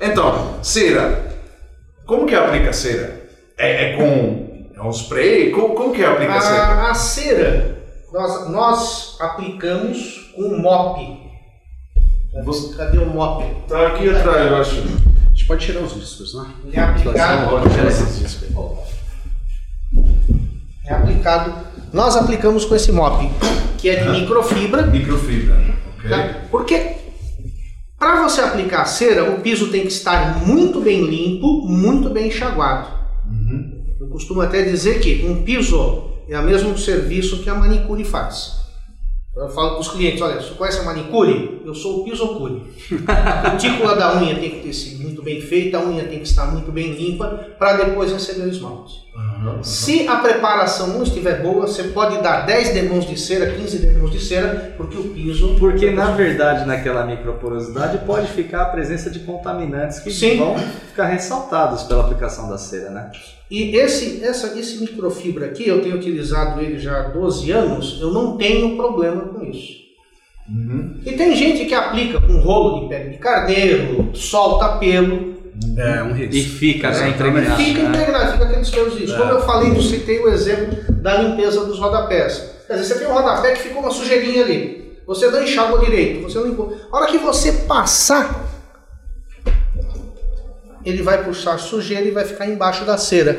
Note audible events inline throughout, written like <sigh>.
Então, cera. Como que aplica cera? É, é com é um spray? Como, como que aplica cera? A, a cera, nós, nós aplicamos com mop. Você- Cadê o mop? Tá aqui atrás, eu acho. A gente pode tirar os discos, né? É aplicado. Pode tirar esses discos aí. É aplicado. Nós aplicamos com esse mop, que é de microfibra. Microfibra. Ok. Tá? Porque para você aplicar a cera, o piso tem que estar muito bem limpo, muito bem enxaguado. Uhum. Eu costumo até dizer que um piso é o mesmo serviço que a manicure faz. Eu falo para os clientes, olha, você conhece a manicure? Eu sou o pisocure. <laughs> A cutícula da unha tem que ter sido muito bem feita, a unha tem que estar muito bem limpa para depois receber o esmalte. Uhum. Se a preparação não estiver boa, você pode dar 10 demãos de cera, 15 demãos de cera, porque o piso... Porque na verdade naquela microporosidade pode ficar a presença de contaminantes que Sim. vão ficar ressaltados pela aplicação da cera, né? E esse, essa, esse microfibra aqui, eu tenho utilizado ele já há 12 anos, eu não tenho problema com isso. Uhum. E tem gente que aplica com rolo de pele de carneiro, solta pelo, É, um E risco. fica né, impregnado. fica né? impregnado, fica aqueles pelos isso. Como eu falei, eu citei o exemplo da limpeza dos rodapés. Quer dizer, você tem um rodapé que ficou uma sujeirinha ali. Você não enxágua direito, você não limpou. A hora que você passar, ele vai puxar sujeira e vai ficar embaixo da cera.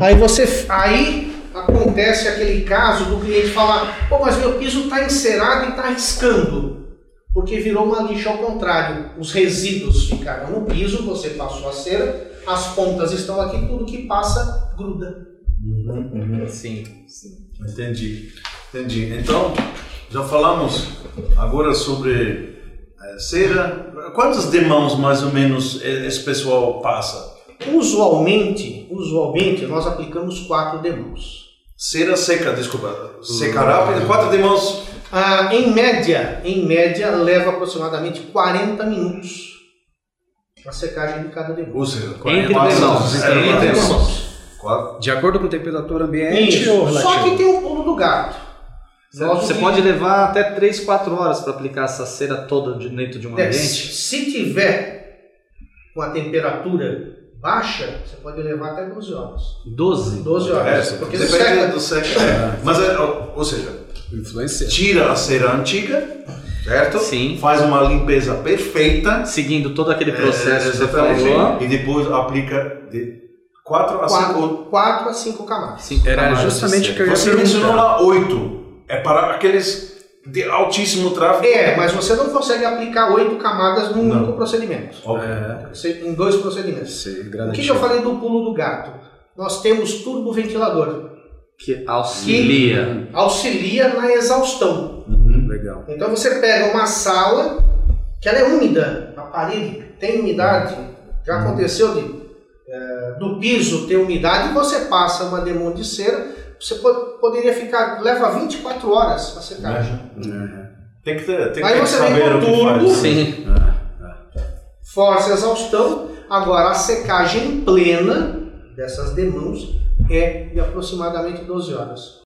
Aí você. Aí acontece aquele caso do cliente falar, pô, mas meu piso está encerado e está riscando. Porque virou uma lixa ao contrário. Os resíduos ficaram no piso, você passou a cera, as pontas estão aqui, tudo que passa gruda. Sim, sim. Entendi. Entendi. Então, já falamos agora sobre eh, cera. Quantas demãos mais ou menos esse pessoal passa? Usualmente, usualmente nós aplicamos quatro demãos. Cera seca, desculpa. Seca rápido. Quatro demãos. Ah, em média, em média, leva aproximadamente 40 minutos a secagem de cada demão. Ou seja, Entre quatro- demãos, é, entre quatro demãos. Quatro. De acordo com a temperatura ambiente Isso. ou Só que tem o pulo do gato. Você utilizamos- pode levar até 3, 4 horas para aplicar essa cera toda de- dentro de um É, ambiente. se tiver com a temperatura baixa, você pode levar até 12 horas. 12. 12 horas. É, porque depende seca. do seca. é. Mas, é, ou seja, Influencia. tira a cera antiga, certo? Sim. Faz uma limpeza perfeita. Seguindo todo aquele É, processo que você exatamente. falou. E depois aplica de 4 a 5 4, 4 a 5 camadas. Cinco Era camadas justamente o que eu ia Você mencionou lá 8. É para aqueles de altíssimo tráfego? É, mas você não consegue aplicar 8 camadas num Não. único procedimento. Ok. É, Em dois procedimentos. sei, O que, que eu falei do pulo do gato? Nós temos turboventilador, Que auxilia. auxilia na exaustão. Uhum. Legal. Então você pega uma sala que ela é úmida, a parede tem umidade, já aconteceu de, eh, do piso ter umidade e você passa uma demão de cera, você po- poderia ficar, leva 24 horas a secagem. Uhum. Tem que, ter, tem Aí que você vem saber com o que turbo. faz. Sim. Força a exaustão, agora a secagem plena dessas demãos é de aproximadamente 12 horas.